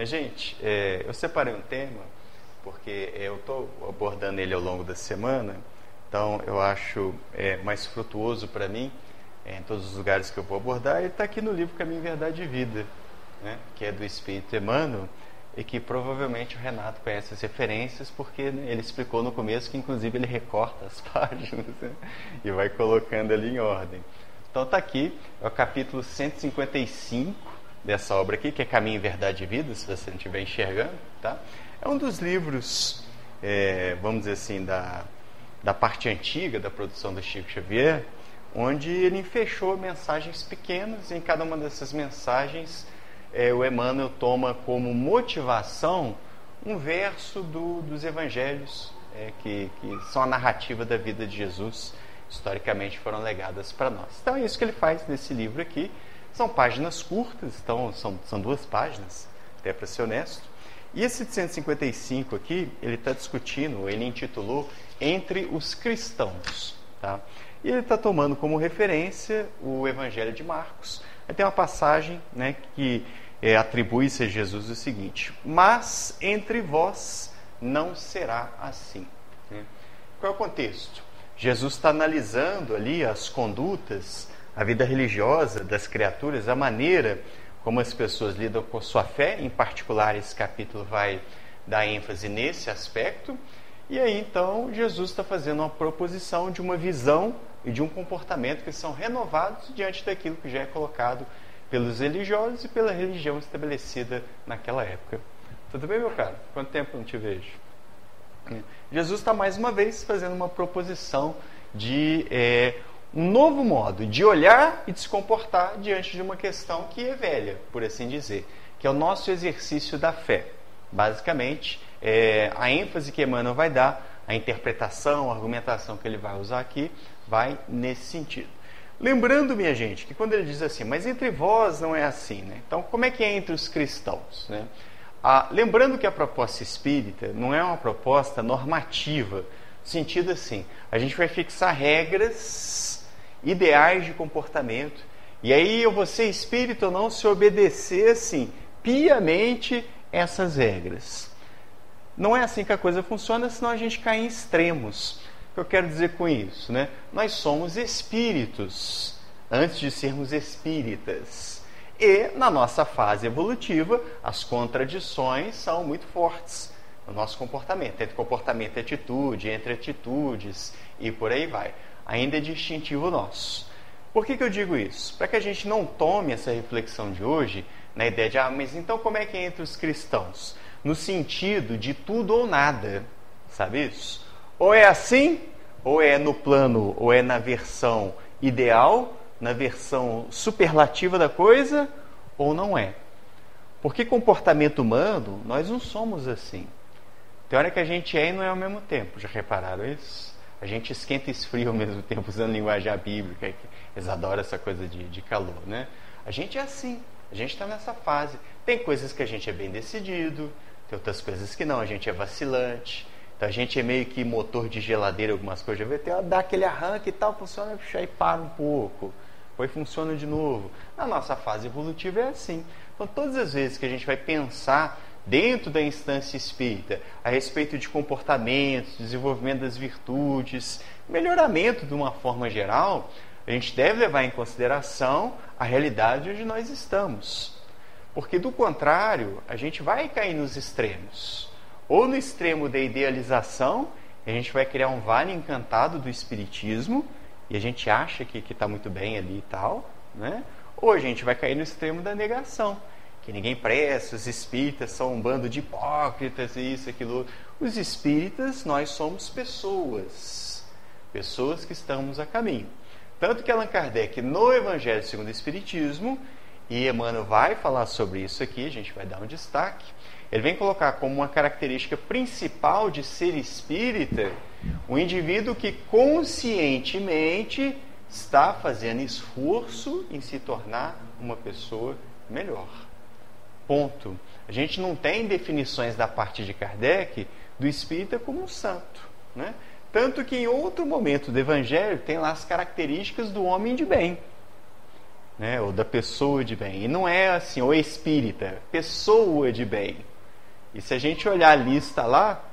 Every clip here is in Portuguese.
Minha gente, é, eu separei um tema porque eu estou abordando ele ao longo da semana, então eu acho é, mais frutuoso para mim é, em todos os lugares que eu vou abordar. Ele está aqui no livro Caminho, Verdade e Vida, né, que é do Espírito Emmanuel e que provavelmente o Renato conhece as referências, porque né, ele explicou no começo que, inclusive, ele recorta as páginas né, e vai colocando ali em ordem. Então, está aqui, é o capítulo 155 dessa obra aqui, que é Caminho, Verdade e Vida, se você não estiver enxergando. Tá? É um dos livros, é, vamos dizer assim, da, da parte antiga da produção do Chico Xavier, onde ele fechou mensagens pequenas, e em cada uma dessas mensagens é, o Emmanuel toma como motivação um verso do, dos evangelhos, é, que, que são a narrativa da vida de Jesus, historicamente foram legadas para nós. Então é isso que ele faz nesse livro aqui. São páginas curtas, então são, são duas páginas, até para ser honesto. E esse de 155 aqui, ele está discutindo, ele intitulou Entre os Cristãos. Tá? E ele está tomando como referência o Evangelho de Marcos. Aí tem uma passagem né, que é, atribui-se a Jesus o seguinte: Mas entre vós não será assim. Né? Qual é o contexto? Jesus está analisando ali as condutas, a vida religiosa das criaturas, a maneira como as pessoas lidam com sua fé, em particular, esse capítulo vai dar ênfase nesse aspecto. E aí então Jesus está fazendo uma proposição de uma visão e de um comportamento que são renovados diante daquilo que já é colocado pelos religiosos e pela religião estabelecida naquela época. Tudo bem, meu caro? Quanto tempo não te vejo? Jesus está mais uma vez fazendo uma proposição de é, um novo modo de olhar e de se comportar diante de uma questão que é velha, por assim dizer, que é o nosso exercício da fé. Basicamente, é, a ênfase que Emmanuel vai dar, a interpretação, a argumentação que ele vai usar aqui, vai nesse sentido. Lembrando, minha gente, que quando ele diz assim, mas entre vós não é assim, né? Então, como é que é entre os cristãos, né? Ah, lembrando que a proposta espírita não é uma proposta normativa, no sentido assim, a gente vai fixar regras, ideais de comportamento, e aí eu vou ser espírita ou não se obedecer assim, piamente essas regras. Não é assim que a coisa funciona, senão a gente cai em extremos. O que eu quero dizer com isso? Né? Nós somos espíritos antes de sermos espíritas. E na nossa fase evolutiva, as contradições são muito fortes no nosso comportamento, entre comportamento e atitude, entre atitudes e por aí vai. Ainda é distintivo nosso. Por que, que eu digo isso? Para que a gente não tome essa reflexão de hoje na ideia de, ah, mas então como é que é entre os cristãos? No sentido de tudo ou nada, sabe isso? Ou é assim, ou é no plano, ou é na versão ideal, na versão superlativa da coisa, ou não é. Porque comportamento humano, nós não somos assim. Tem hora que a gente é e não é ao mesmo tempo. Já repararam isso? A gente esquenta e esfria ao mesmo tempo, usando linguagem bíblica. Eles adoram essa coisa de, de calor, né? A gente é assim. A gente está nessa fase. Tem coisas que a gente é bem decidido, tem outras coisas que não, a gente é vacilante. Então a gente é meio que motor de geladeira, algumas coisas. Tem, dá aquele arranque e tal, funciona, aí para um pouco. Depois funciona de novo. Na nossa fase evolutiva é assim. Então todas as vezes que a gente vai pensar dentro da instância espírita a respeito de comportamentos, desenvolvimento das virtudes, melhoramento de uma forma geral, a gente deve levar em consideração a realidade onde nós estamos. Porque do contrário, a gente vai cair nos extremos ou no extremo da idealização, a gente vai criar um vale encantado do espiritismo e a gente acha que está muito bem ali e tal, né? ou a gente vai cair no extremo da negação, que ninguém presta, os espíritas são um bando de hipócritas, isso, aquilo. Os espíritas, nós somos pessoas, pessoas que estamos a caminho. Tanto que Allan Kardec, no Evangelho segundo o Espiritismo, e Emmanuel vai falar sobre isso aqui, a gente vai dar um destaque, ele vem colocar como uma característica principal de ser espírita o um indivíduo que conscientemente está fazendo esforço em se tornar uma pessoa melhor. Ponto. A gente não tem definições da parte de Kardec do espírita como um santo. Né? Tanto que em outro momento do Evangelho tem lá as características do homem de bem. né? ou da pessoa de bem. E não é assim, o espírita, pessoa de bem. E se a gente olhar a lista lá,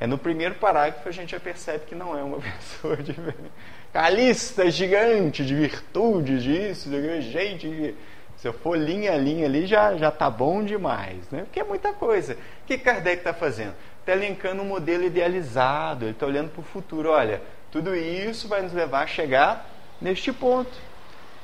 é no primeiro parágrafo a gente já percebe que não é uma pessoa de bem. A lista gigante de virtudes, disso, de gente. Se eu for linha a linha ali, já, já tá bom demais, né? Porque é muita coisa. O que Kardec está fazendo? Está elencando um modelo idealizado, ele está olhando para o futuro. Olha, tudo isso vai nos levar a chegar neste ponto.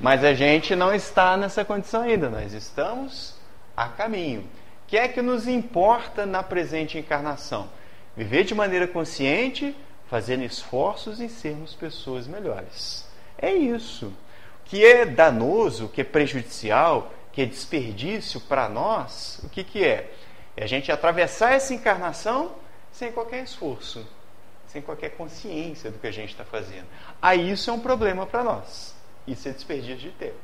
Mas a gente não está nessa condição ainda, nós estamos a caminho. O que é que nos importa na presente encarnação? Viver de maneira consciente, fazendo esforços em sermos pessoas melhores. É isso. Que é danoso, que é prejudicial, que é desperdício para nós, o que, que é? É a gente atravessar essa encarnação sem qualquer esforço, sem qualquer consciência do que a gente está fazendo. Aí isso é um problema para nós. Isso é desperdício de tempo.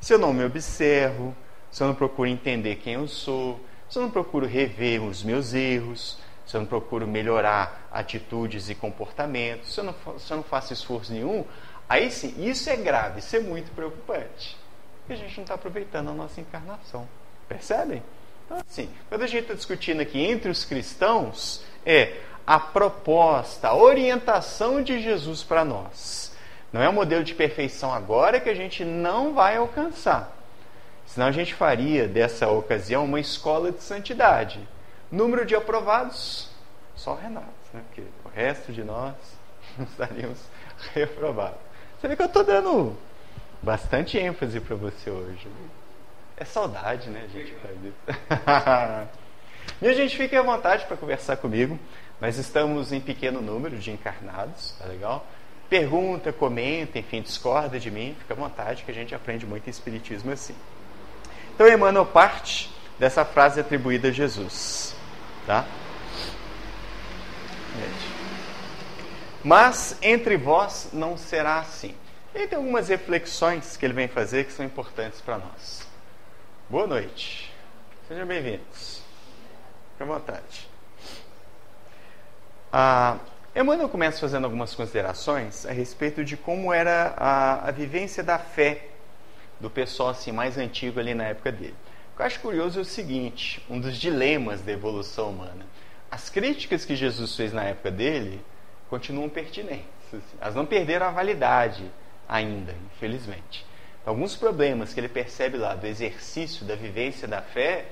Se eu não me observo, se eu não procuro entender quem eu sou, se eu não procuro rever os meus erros, se eu não procuro melhorar atitudes e comportamentos, se eu não, se eu não faço esforço nenhum, aí sim, isso é grave, isso é muito preocupante. Porque a gente não está aproveitando a nossa encarnação. Percebem? Então, assim, quando a gente está discutindo aqui entre os cristãos, é a proposta, a orientação de Jesus para nós. Não é um modelo de perfeição agora que a gente não vai alcançar. Senão a gente faria dessa ocasião uma escola de santidade Número de aprovados, só o Renato, né? porque o resto de nós estaríamos reprovados. Você vê que eu estou dando bastante ênfase para você hoje. É saudade, né, gente? Minha gente, fique à vontade para conversar comigo. Nós estamos em pequeno número de encarnados, tá legal? Pergunta, comenta, enfim, discorda de mim, fica à vontade que a gente aprende muito em Espiritismo assim. Então, Emmanuel parte dessa frase atribuída a Jesus. Tá? Mas entre vós não será assim. E tem algumas reflexões que ele vem fazer que são importantes para nós. Boa noite. Sejam bem-vindos. Fique à vontade. Ah, Emmanuel começa fazendo algumas considerações a respeito de como era a, a vivência da fé do pessoal assim, mais antigo ali na época dele que eu acho curioso é o seguinte: um dos dilemas da evolução humana. As críticas que Jesus fez na época dele continuam pertinentes. Assim. Elas não perderam a validade ainda, infelizmente. Alguns problemas que ele percebe lá do exercício, da vivência da fé,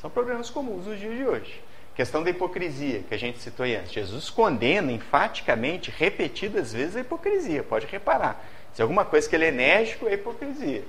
são problemas comuns nos dias de hoje. Questão da hipocrisia, que a gente citou antes. Jesus condena enfaticamente, repetidas vezes, a hipocrisia. Pode reparar. Se alguma coisa que ele é enérgico, é hipocrisia.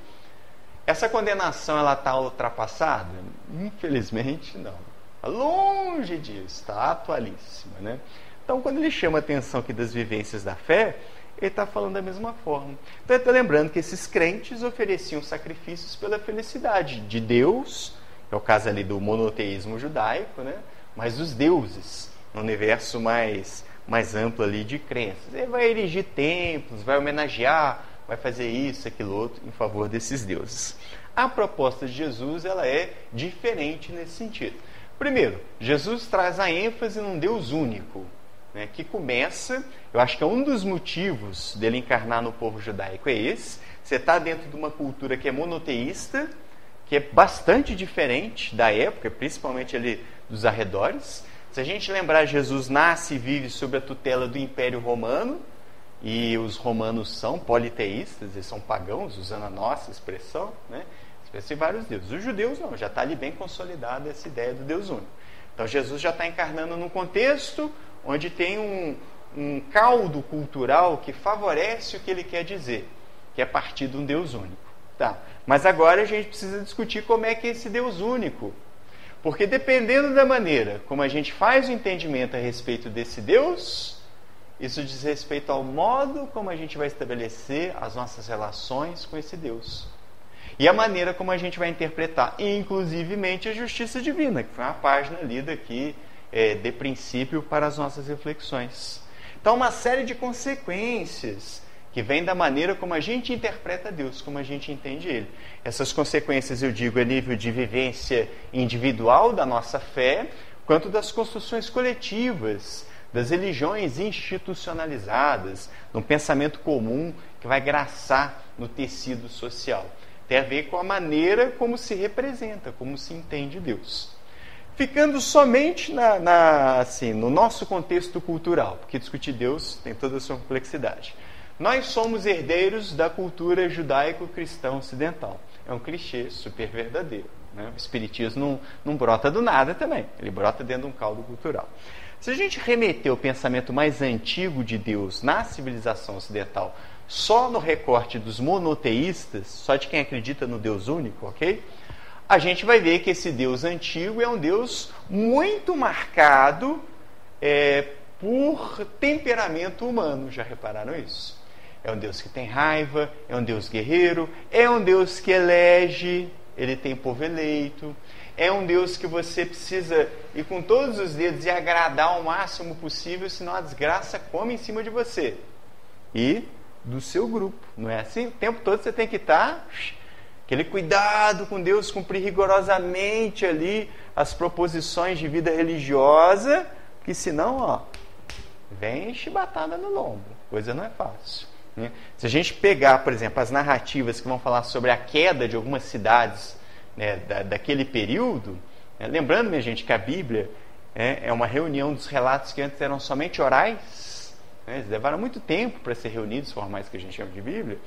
Essa condenação ela está ultrapassada? Infelizmente não. Tá longe disso, está atualíssima. Né? Então, quando ele chama a atenção aqui das vivências da fé, ele está falando da mesma forma. Então, ele está lembrando que esses crentes ofereciam sacrifícios pela felicidade de Deus, que é o caso ali do monoteísmo judaico, né? mas dos deuses, no universo mais, mais amplo ali de crenças. Ele vai erigir templos, vai homenagear vai fazer isso, aquilo outro em favor desses deuses. A proposta de Jesus ela é diferente nesse sentido. Primeiro, Jesus traz a ênfase num Deus único, né, que começa, eu acho que é um dos motivos dele encarnar no povo judaico é esse. Você está dentro de uma cultura que é monoteísta, que é bastante diferente da época, principalmente ali dos arredores. Se a gente lembrar, Jesus nasce e vive sob a tutela do Império Romano, e os romanos são politeístas, eles são pagãos, usando a nossa expressão, né? Expressam vários deuses. Os judeus não, já está ali bem consolidada essa ideia do Deus único. Então Jesus já está encarnando num contexto onde tem um, um caldo cultural que favorece o que ele quer dizer, que é partir de um Deus único. Tá. Mas agora a gente precisa discutir como é que é esse Deus único. Porque dependendo da maneira como a gente faz o entendimento a respeito desse Deus, isso diz respeito ao modo como a gente vai estabelecer as nossas relações com esse Deus. E a maneira como a gente vai interpretar, inclusivemente, a justiça divina, que foi uma página lida aqui é, de princípio para as nossas reflexões. Então, uma série de consequências que vem da maneira como a gente interpreta Deus, como a gente entende Ele. Essas consequências, eu digo, a nível de vivência individual da nossa fé, quanto das construções coletivas das religiões institucionalizadas, no pensamento comum que vai graçar no tecido social. Tem a ver com a maneira como se representa, como se entende Deus. Ficando somente na, na, assim, no nosso contexto cultural, porque discutir Deus tem toda a sua complexidade. Nós somos herdeiros da cultura judaico-cristã ocidental. É um clichê super verdadeiro. Né? O Espiritismo não, não brota do nada também, ele brota dentro de um caldo cultural. Se a gente remeter o pensamento mais antigo de Deus na civilização ocidental só no recorte dos monoteístas, só de quem acredita no Deus único, ok? A gente vai ver que esse Deus antigo é um Deus muito marcado é, por temperamento humano. Já repararam isso? É um Deus que tem raiva, é um Deus guerreiro, é um Deus que elege, ele tem povo eleito, é um Deus que você precisa ir com todos os dedos e agradar ao máximo possível, senão a desgraça come em cima de você. E do seu grupo, não é assim? O tempo todo você tem que estar aquele cuidado com Deus, cumprir rigorosamente ali as proposições de vida religiosa, que senão, ó, vem chibatada no lombo, coisa não é fácil. Né? Se a gente pegar, por exemplo, as narrativas que vão falar sobre a queda de algumas cidades né, da, daquele período, né, lembrando, minha gente, que a Bíblia é, é uma reunião dos relatos que antes eram somente orais, né, eles levaram muito tempo para ser reunidos, formais que a gente chama de Bíblia,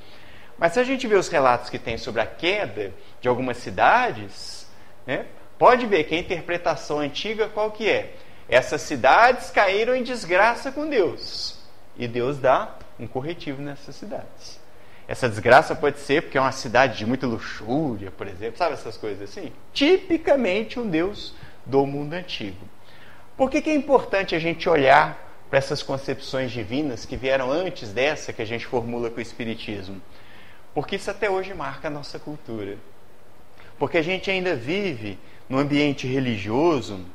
mas se a gente vê os relatos que tem sobre a queda de algumas cidades, né, pode ver que a interpretação antiga qual que é? Essas cidades caíram em desgraça com Deus. E Deus dá um corretivo nessas cidades. Essa desgraça pode ser porque é uma cidade de muita luxúria, por exemplo, sabe essas coisas assim? Tipicamente um Deus do mundo antigo. Por que, que é importante a gente olhar para essas concepções divinas que vieram antes dessa que a gente formula com o Espiritismo? Porque isso até hoje marca a nossa cultura. Porque a gente ainda vive num ambiente religioso,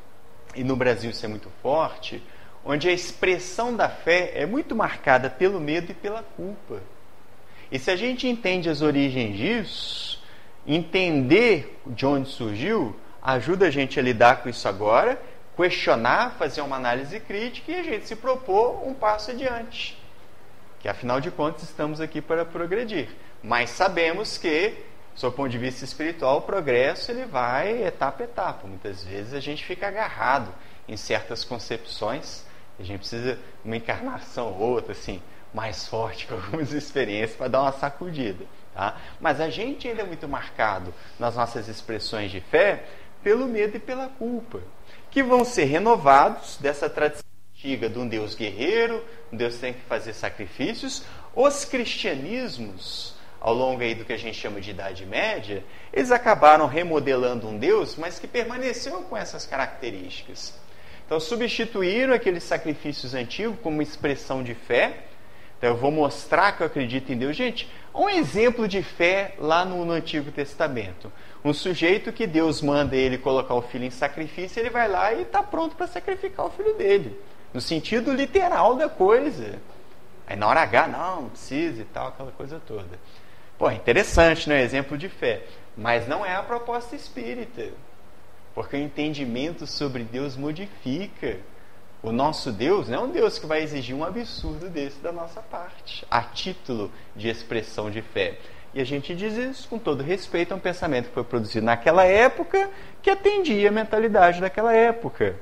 e no Brasil isso é muito forte, onde a expressão da fé é muito marcada pelo medo e pela culpa. E se a gente entende as origens disso, entender de onde surgiu, ajuda a gente a lidar com isso agora, questionar, fazer uma análise crítica e a gente se propor um passo adiante. Que afinal de contas estamos aqui para progredir. Mas sabemos que, do ponto de vista espiritual, o progresso ele vai etapa a etapa. Muitas vezes a gente fica agarrado em certas concepções a gente precisa uma encarnação ou outra, assim, mais forte, com algumas experiências, para dar uma sacudida. Tá? Mas a gente ainda é muito marcado nas nossas expressões de fé pelo medo e pela culpa, que vão ser renovados dessa tradição antiga de um Deus guerreiro, um Deus que tem que fazer sacrifícios. Os cristianismos, ao longo aí do que a gente chama de Idade Média, eles acabaram remodelando um Deus, mas que permaneceu com essas características. Então, substituíram aqueles sacrifícios antigos como expressão de fé. Então, eu vou mostrar que eu acredito em Deus. Gente, um exemplo de fé lá no, no Antigo Testamento. Um sujeito que Deus manda ele colocar o filho em sacrifício, ele vai lá e está pronto para sacrificar o filho dele. No sentido literal da coisa. Aí na hora H, não, não precisa e tal, aquela coisa toda. Pô, interessante, né? Exemplo de fé. Mas não é a proposta espírita. Porque o entendimento sobre Deus modifica. O nosso Deus não é um Deus que vai exigir um absurdo desse da nossa parte, a título de expressão de fé. E a gente diz isso com todo respeito a um pensamento que foi produzido naquela época, que atendia a mentalidade daquela época.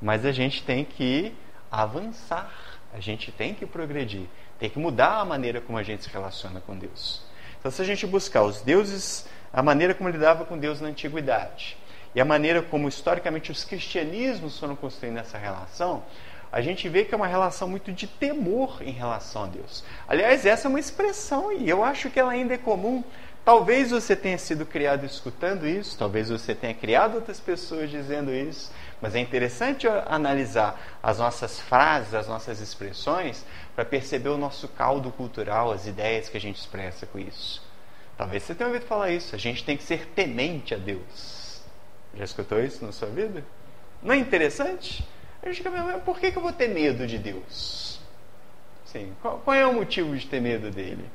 Mas a gente tem que avançar, a gente tem que progredir, tem que mudar a maneira como a gente se relaciona com Deus. Então, se a gente buscar os deuses, a maneira como lidava com Deus na antiguidade, e a maneira como historicamente os cristianismos foram construindo essa relação, a gente vê que é uma relação muito de temor em relação a Deus. Aliás, essa é uma expressão e eu acho que ela ainda é comum. Talvez você tenha sido criado escutando isso, talvez você tenha criado outras pessoas dizendo isso, mas é interessante analisar as nossas frases, as nossas expressões, para perceber o nosso caldo cultural, as ideias que a gente expressa com isso. Talvez você tenha ouvido falar isso, a gente tem que ser temente a Deus. Já escutou isso na sua vida? Não é interessante? A gente fica por que, eu vou ter medo de Deus? Sim, qual, é o motivo de ter medo dele?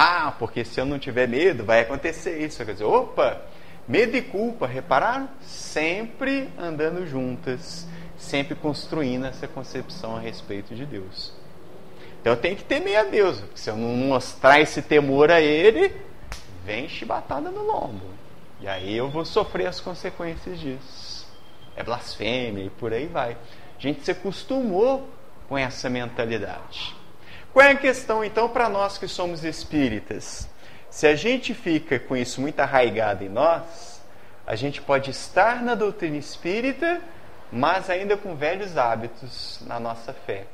Ah, porque se eu não tiver medo, vai acontecer isso. Quer dizer, opa, medo e culpa, repararam? Sempre andando juntas, sempre construindo essa concepção a respeito de Deus. Então eu tenho que temer a Deus, porque se eu não mostrar esse temor a Ele, vem chibatada no lombo. E aí eu vou sofrer as consequências disso. É blasfêmia e por aí vai. A gente se acostumou com essa mentalidade. Qual é a questão então para nós que somos espíritas? Se a gente fica com isso muito arraigado em nós, a gente pode estar na doutrina espírita, mas ainda com velhos hábitos na nossa fé.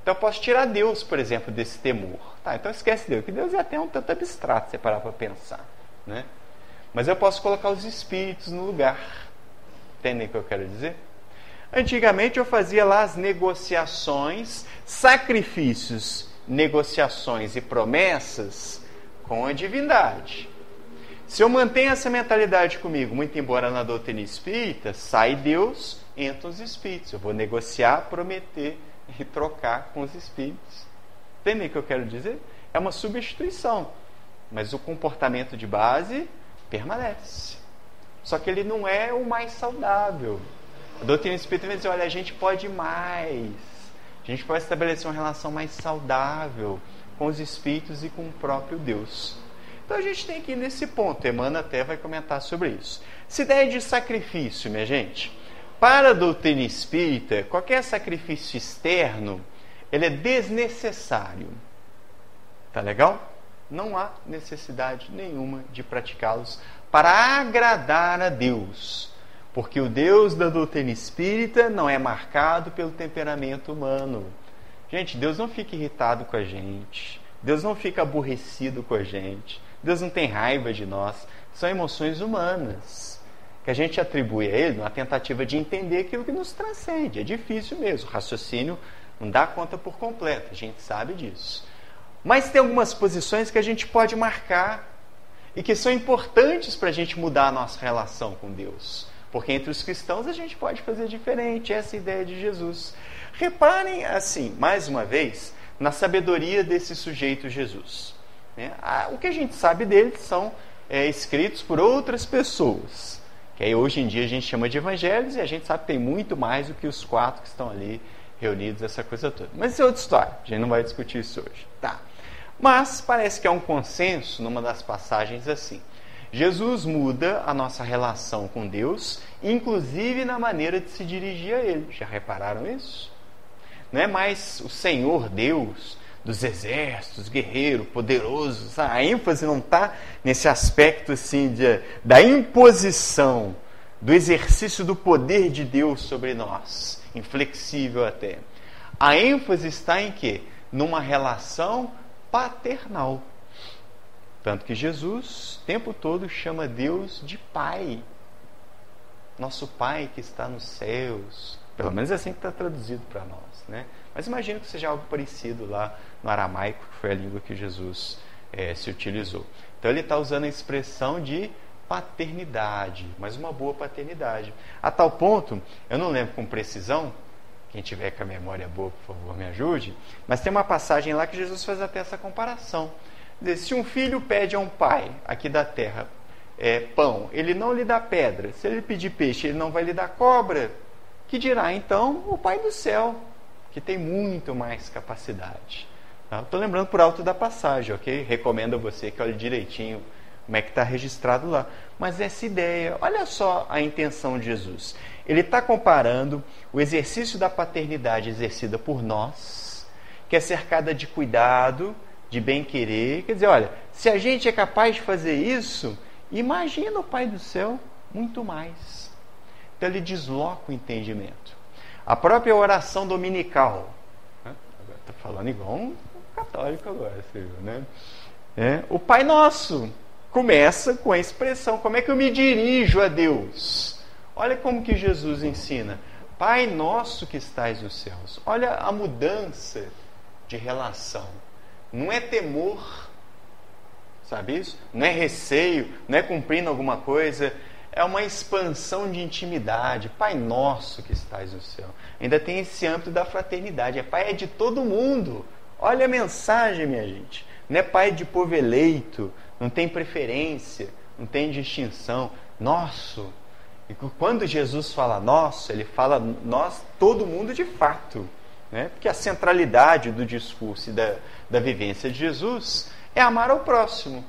Então eu posso tirar Deus, por exemplo, desse temor. Tá, então esquece Deus, que Deus é até um tanto abstrato, se parar para pensar. Né? Mas eu posso colocar os espíritos no lugar. Entendem o que eu quero dizer? Antigamente eu fazia lá as negociações, sacrifícios, negociações e promessas com a divindade. Se eu mantenho essa mentalidade comigo, muito embora na doutrina espírita, sai Deus, entra os espíritos. Eu vou negociar, prometer e trocar com os espíritos. Entendem o que eu quero dizer? É uma substituição. Mas o comportamento de base permanece. Só que ele não é o mais saudável. A doutrina espírita vai dizer: olha, a gente pode mais. A gente pode estabelecer uma relação mais saudável com os espíritos e com o próprio Deus. Então a gente tem que ir nesse ponto. Emmanuel até vai comentar sobre isso. Essa ideia de sacrifício, minha gente. Para a doutrina espírita, qualquer sacrifício externo, ele é desnecessário. Tá legal? Não há necessidade nenhuma de praticá-los para agradar a Deus. Porque o Deus da doutrina espírita não é marcado pelo temperamento humano. Gente, Deus não fica irritado com a gente. Deus não fica aborrecido com a gente. Deus não tem raiva de nós. São emoções humanas que a gente atribui a Ele na tentativa de entender aquilo que nos transcende. É difícil mesmo. O raciocínio não dá conta por completo. A gente sabe disso. Mas tem algumas posições que a gente pode marcar e que são importantes para a gente mudar a nossa relação com Deus. Porque entre os cristãos a gente pode fazer diferente. Essa ideia de Jesus. Reparem, assim, mais uma vez, na sabedoria desse sujeito Jesus. Né? O que a gente sabe dele são é, escritos por outras pessoas, que aí hoje em dia a gente chama de evangelhos e a gente sabe que tem muito mais do que os quatro que estão ali reunidos, essa coisa toda. Mas isso é outra história, a gente não vai discutir isso hoje. Tá. Mas parece que há um consenso numa das passagens assim. Jesus muda a nossa relação com Deus, inclusive na maneira de se dirigir a Ele. Já repararam isso? não é mais o Senhor Deus dos exércitos, guerreiro, poderoso. A ênfase não está nesse aspecto assim de, da imposição, do exercício do poder de Deus sobre nós, inflexível até. A ênfase está em quê? Numa relação paternal. Tanto que Jesus, o tempo todo, chama Deus de Pai. Nosso Pai que está nos céus. Pelo menos é assim que está traduzido para nós. Né? Mas imagino que seja algo parecido lá no aramaico, que foi a língua que Jesus é, se utilizou. Então ele está usando a expressão de paternidade, mas uma boa paternidade. A tal ponto, eu não lembro com precisão, quem tiver com a memória boa, por favor, me ajude, mas tem uma passagem lá que Jesus faz até essa comparação. Se um filho pede a um pai aqui da terra é, pão, ele não lhe dá pedra. Se ele pedir peixe, ele não vai lhe dar cobra. Que dirá então o Pai do céu, que tem muito mais capacidade. Estou tá? lembrando por alto da passagem, ok? Recomendo a você que olhe direitinho como é que está registrado lá. Mas essa ideia, olha só a intenção de Jesus. Ele está comparando o exercício da paternidade exercida por nós, que é cercada de cuidado, de bem-querer. Quer dizer, olha, se a gente é capaz de fazer isso, imagina o Pai do céu muito mais. Então ele desloca o entendimento. A própria oração dominical. Está falando igual um católico agora, você viu, né? É, o Pai Nosso começa com a expressão: como é que eu me dirijo a Deus? Olha como que Jesus ensina. Pai nosso que estais nos céus. Olha a mudança de relação. Não é temor, sabe isso? Não é receio, não é cumprindo alguma coisa, é uma expansão de intimidade. Pai nosso que estás no céu. Ainda tem esse âmbito da fraternidade. É pai é de todo mundo. Olha a mensagem, minha gente. Não é pai de povo eleito, não tem preferência, não tem distinção. Nosso. E quando Jesus fala nosso, ele fala nós, todo mundo de fato. Né? Porque a centralidade do discurso e da, da vivência de Jesus é amar ao próximo.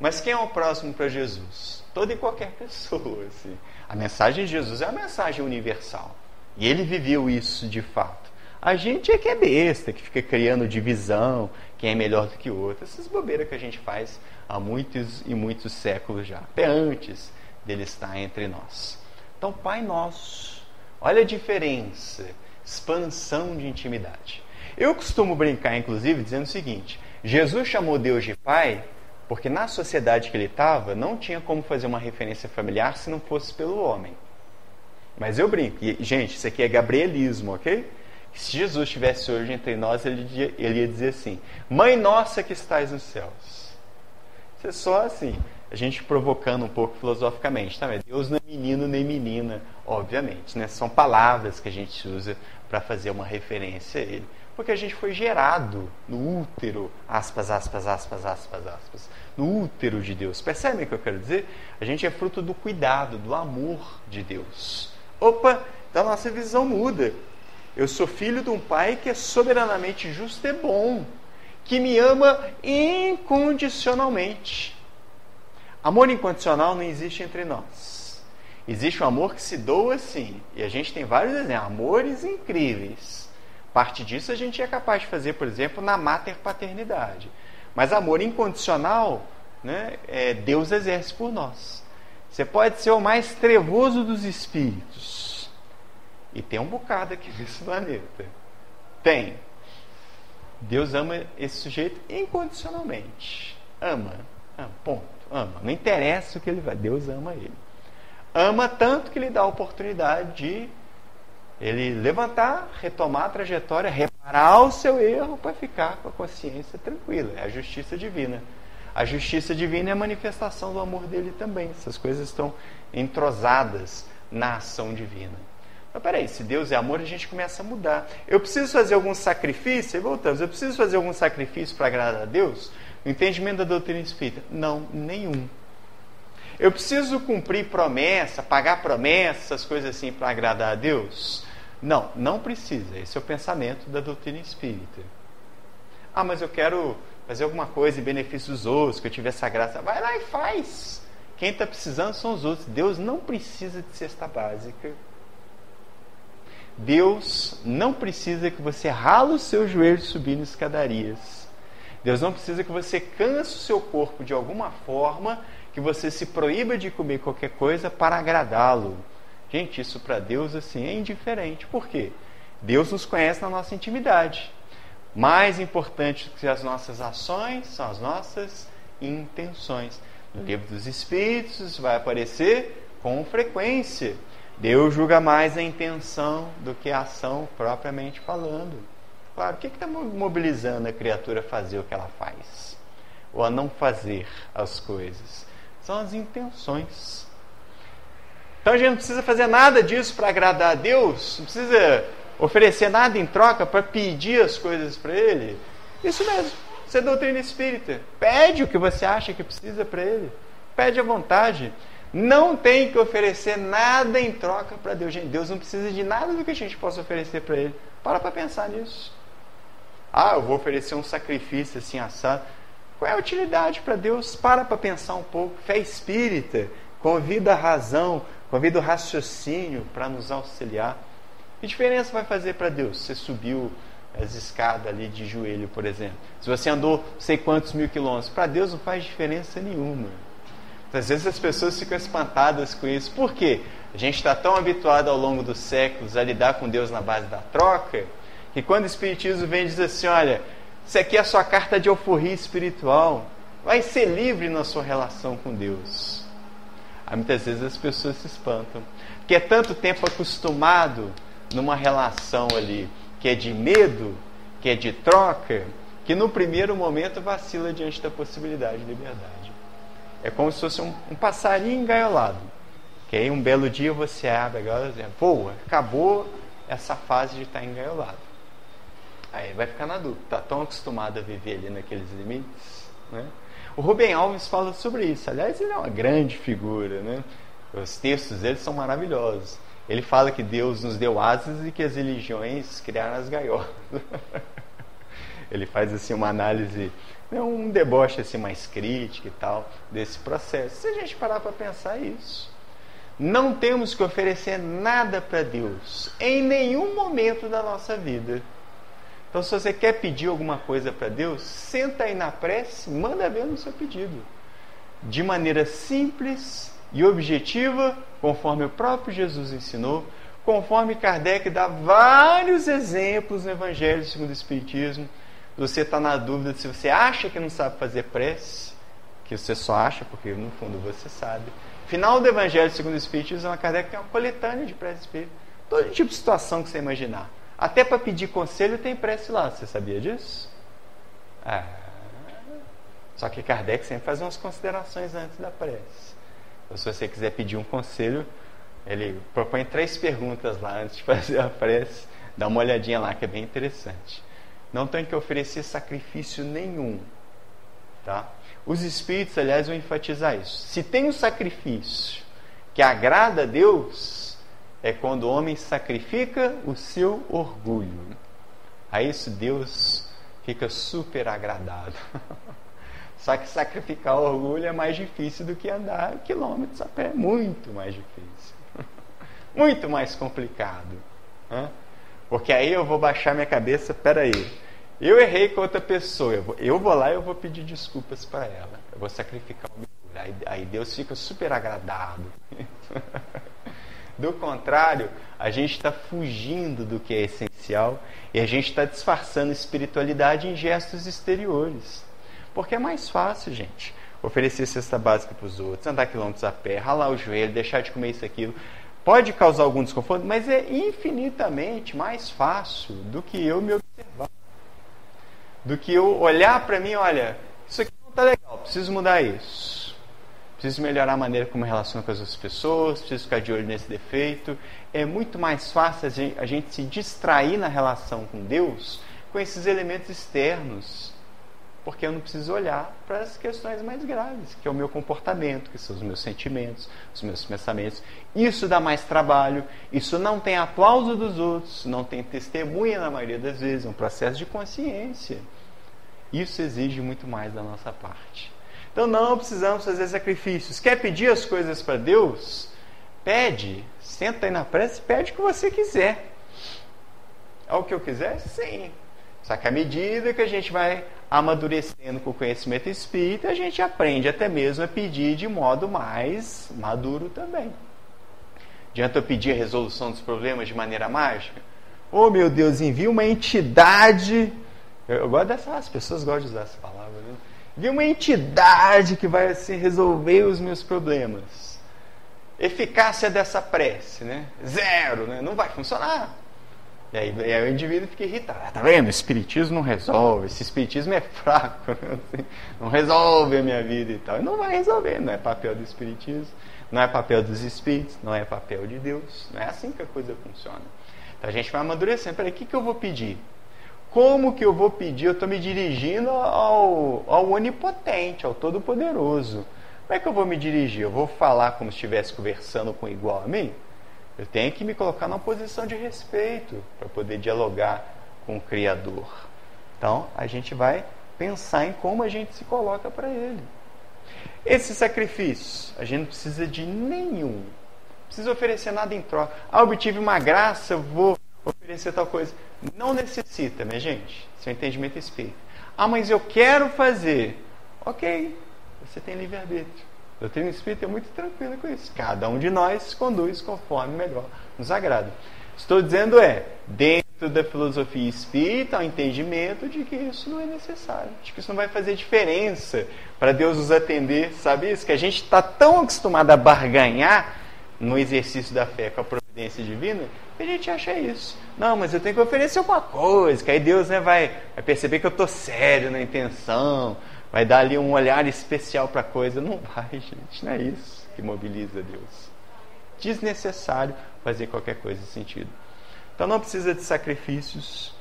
Mas quem é o próximo para Jesus? Toda e qualquer pessoa. Assim. A mensagem de Jesus é a mensagem universal. E ele viveu isso de fato. A gente é que é besta, que fica criando divisão, quem é melhor do que o outro. Essas bobeiras que a gente faz há muitos e muitos séculos já, até antes dele estar entre nós. Então, Pai Nosso, olha a diferença, expansão de intimidade. Eu costumo brincar, inclusive, dizendo o seguinte: Jesus chamou Deus de Pai porque na sociedade que ele estava não tinha como fazer uma referência familiar se não fosse pelo homem. Mas eu brinco, e, gente, isso aqui é gabrielismo, ok? Se Jesus estivesse hoje entre nós, ele, ele ia dizer assim: Mãe nossa que estás nos céus. Isso é só assim, a gente provocando um pouco filosoficamente, tá? Deus não é menino nem menina, obviamente, né? São palavras que a gente usa para fazer uma referência a ele. Porque a gente foi gerado no útero, aspas, aspas, aspas, aspas, aspas, no útero de Deus. Percebem o que eu quero dizer? A gente é fruto do cuidado, do amor de Deus. Opa, então a nossa visão muda. Eu sou filho de um pai que é soberanamente justo e bom, que me ama incondicionalmente. Amor incondicional não existe entre nós. Existe um amor que se doa sim. E a gente tem vários exemplos, amores incríveis. Parte disso a gente é capaz de fazer, por exemplo, na mater paternidade. Mas amor incondicional, né, é, Deus exerce por nós. Você pode ser o mais trevoso dos espíritos e tem um bocado aqui nesse planeta. Tem. Deus ama esse sujeito incondicionalmente. Ama. ama. Ponto. Ama. Não interessa o que ele vai. Deus ama ele. Ama tanto que lhe dá a oportunidade de ele levantar, retomar a trajetória, reparar o seu erro para ficar com a consciência tranquila. É a justiça divina. A justiça divina é a manifestação do amor dele também. Essas coisas estão entrosadas na ação divina. Mas peraí, se Deus é amor, a gente começa a mudar. Eu preciso fazer algum sacrifício, e voltamos, eu preciso fazer algum sacrifício para agradar a Deus? O entendimento da doutrina espírita? Não, nenhum. Eu preciso cumprir promessa, pagar promessas, essas coisas assim para agradar a Deus? Não, não precisa. Esse é o pensamento da doutrina espírita. Ah, mas eu quero fazer alguma coisa em benefício dos outros, que eu tive essa graça. Vai lá e faz. Quem está precisando são os outros. Deus não precisa de cesta básica. Deus não precisa que você rale os seus joelhos subindo escadarias. Deus não precisa que você canse o seu corpo de alguma forma, que você se proíba de comer qualquer coisa para agradá-lo. Gente, isso para Deus assim é indiferente. Por quê? Deus nos conhece na nossa intimidade. Mais importante que as nossas ações são as nossas intenções. No livro dos Espíritos isso vai aparecer com frequência. Deus julga mais a intenção do que a ação propriamente falando. Claro, o que está mobilizando a criatura a fazer o que ela faz? Ou a não fazer as coisas? São as intenções. Então a gente não precisa fazer nada disso para agradar a Deus, não precisa oferecer nada em troca para pedir as coisas para Ele. Isso mesmo, isso é doutrina espírita. Pede o que você acha que precisa para Ele. Pede à vontade. Não tem que oferecer nada em troca para Deus. Gente, Deus não precisa de nada do que a gente possa oferecer para Ele. Para para pensar nisso. Ah, eu vou oferecer um sacrifício assim assado. Qual é a utilidade para Deus? Para para pensar um pouco. Fé espírita, convida a razão, convida o raciocínio para nos auxiliar. Que diferença vai fazer para Deus? Você subiu as escadas ali de joelho, por exemplo. Se você andou sei quantos mil quilômetros, para Deus não faz diferença nenhuma. Às vezes as pessoas ficam espantadas com isso. Por quê? A gente está tão habituado ao longo dos séculos a lidar com Deus na base da troca, que quando o Espiritismo vem e diz assim: olha, isso aqui é a sua carta de alforria espiritual, vai ser livre na sua relação com Deus. Aí muitas vezes as pessoas se espantam, porque é tanto tempo acostumado numa relação ali que é de medo, que é de troca, que no primeiro momento vacila diante da possibilidade de liberdade. É como se fosse um, um passarinho engaiolado. Que aí um belo dia você abre a gaiola e voa, acabou essa fase de estar engaiolado. Aí vai ficar na dúvida, está tão acostumado a viver ali naqueles limites. Né? O Rubem Alves fala sobre isso. Aliás, ele é uma grande figura. Né? Os textos dele são maravilhosos. Ele fala que Deus nos deu asas e que as religiões criaram as gaiolas. ele faz assim uma análise, né, um deboche assim mais crítico e tal desse processo. Se a gente parar para pensar isso, não temos que oferecer nada para Deus em nenhum momento da nossa vida. Então, se você quer pedir alguma coisa para Deus, senta aí na prece, manda ver no seu pedido. De maneira simples e objetiva, conforme o próprio Jesus ensinou, conforme Kardec dá vários exemplos no Evangelho segundo o Espiritismo. Você está na dúvida se você acha que não sabe fazer prece, que você só acha, porque no fundo você sabe. Final do Evangelho segundo o Espiritismo, Kardec tem uma coletânea de prece espírita. Todo tipo de situação que você imaginar. Até para pedir conselho tem prece lá, você sabia disso? Ah. Só que Kardec sempre faz umas considerações antes da prece. Então, se você quiser pedir um conselho, ele propõe três perguntas lá antes de fazer a prece. Dá uma olhadinha lá que é bem interessante. Não tem que oferecer sacrifício nenhum. Tá? Os espíritos, aliás, vão enfatizar isso. Se tem um sacrifício que agrada a Deus, é quando o homem sacrifica o seu orgulho. A isso Deus fica super agradado. Só que sacrificar o orgulho é mais difícil do que andar quilômetros a pé. Muito mais difícil. Muito mais complicado. Porque aí eu vou baixar minha cabeça, peraí. Eu errei com outra pessoa. Eu vou, eu vou lá e eu vou pedir desculpas para ela. Eu vou sacrificar o orgulho. Aí, aí Deus fica super agradado. Do contrário, a gente está fugindo do que é essencial e a gente está disfarçando espiritualidade em gestos exteriores. Porque é mais fácil, gente, oferecer cesta básica para os outros, andar quilômetros a pé, ralar o joelho, deixar de comer isso aquilo. Pode causar algum desconforto, mas é infinitamente mais fácil do que eu me observar. Do que eu olhar para mim, olha, isso aqui não está legal, preciso mudar isso preciso melhorar a maneira como relaciono com as outras pessoas, preciso ficar de olho nesse defeito. É muito mais fácil a gente, a gente se distrair na relação com Deus com esses elementos externos, porque eu não preciso olhar para as questões mais graves, que é o meu comportamento, que são os meus sentimentos, os meus pensamentos. Isso dá mais trabalho, isso não tem aplauso dos outros, não tem testemunha na maioria das vezes, é um processo de consciência. Isso exige muito mais da nossa parte. Então não precisamos fazer sacrifícios. Quer pedir as coisas para Deus? Pede. Senta aí na prece e pede o que você quiser. É o que eu quiser? Sim. Só que à medida que a gente vai amadurecendo com o conhecimento espírita, a gente aprende até mesmo a pedir de modo mais maduro também. Adianta eu pedir a resolução dos problemas de maneira mágica? Oh meu Deus, envia uma entidade. Eu, eu gosto as pessoas gostam de usar essa palavra, vi uma entidade que vai assim, resolver os meus problemas. Eficácia dessa prece, né? Zero, né? Não vai funcionar. E aí, e aí o indivíduo fica irritado. Ah, tá vendo? O espiritismo não resolve. Esse espiritismo é fraco. Né? Assim, não resolve a minha vida e tal. E não vai resolver. Não é papel do espiritismo. Não é papel dos espíritos. Não é papel de Deus. Não é assim que a coisa funciona. Então a gente vai amadurecendo. Peraí, o que, que eu vou pedir? Como que eu vou pedir? Eu estou me dirigindo ao, ao onipotente, ao todo-poderoso. Como é que eu vou me dirigir? Eu vou falar como se estivesse conversando com igual a mim? Eu tenho que me colocar numa posição de respeito para poder dialogar com o Criador. Então, a gente vai pensar em como a gente se coloca para Ele. Esse sacrifício, a gente não precisa de nenhum. Não precisa oferecer nada em troca. Ah, obtive uma graça, vou oferecer tal coisa. Não necessita, minha gente. Seu entendimento espírita. Ah, mas eu quero fazer. Ok, você tem livre-arbítrio. A doutrina espírita é muito tranquila com isso. Cada um de nós conduz conforme melhor nos agrada. Estou dizendo é, dentro da filosofia espírita, o entendimento de que isso não é necessário, de que isso não vai fazer diferença para Deus nos atender. Sabe isso? Que a gente está tão acostumado a barganhar no exercício da fé com a providência divina a gente acha isso. Não, mas eu tenho que oferecer alguma coisa, que aí Deus né, vai, vai perceber que eu estou sério na intenção, vai dar ali um olhar especial para a coisa. Não vai, gente, não é isso que mobiliza Deus. Desnecessário fazer qualquer coisa nesse sentido. Então não precisa de sacrifícios.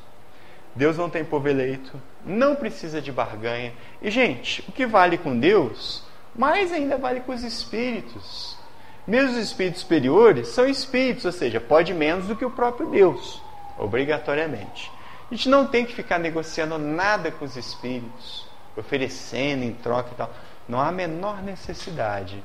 Deus não tem povo eleito, não precisa de barganha. E, gente, o que vale com Deus, mais ainda vale com os espíritos. Mesmo os espíritos superiores são espíritos, ou seja, pode menos do que o próprio Deus, obrigatoriamente. A gente não tem que ficar negociando nada com os espíritos, oferecendo em troca e tal. Não há a menor necessidade.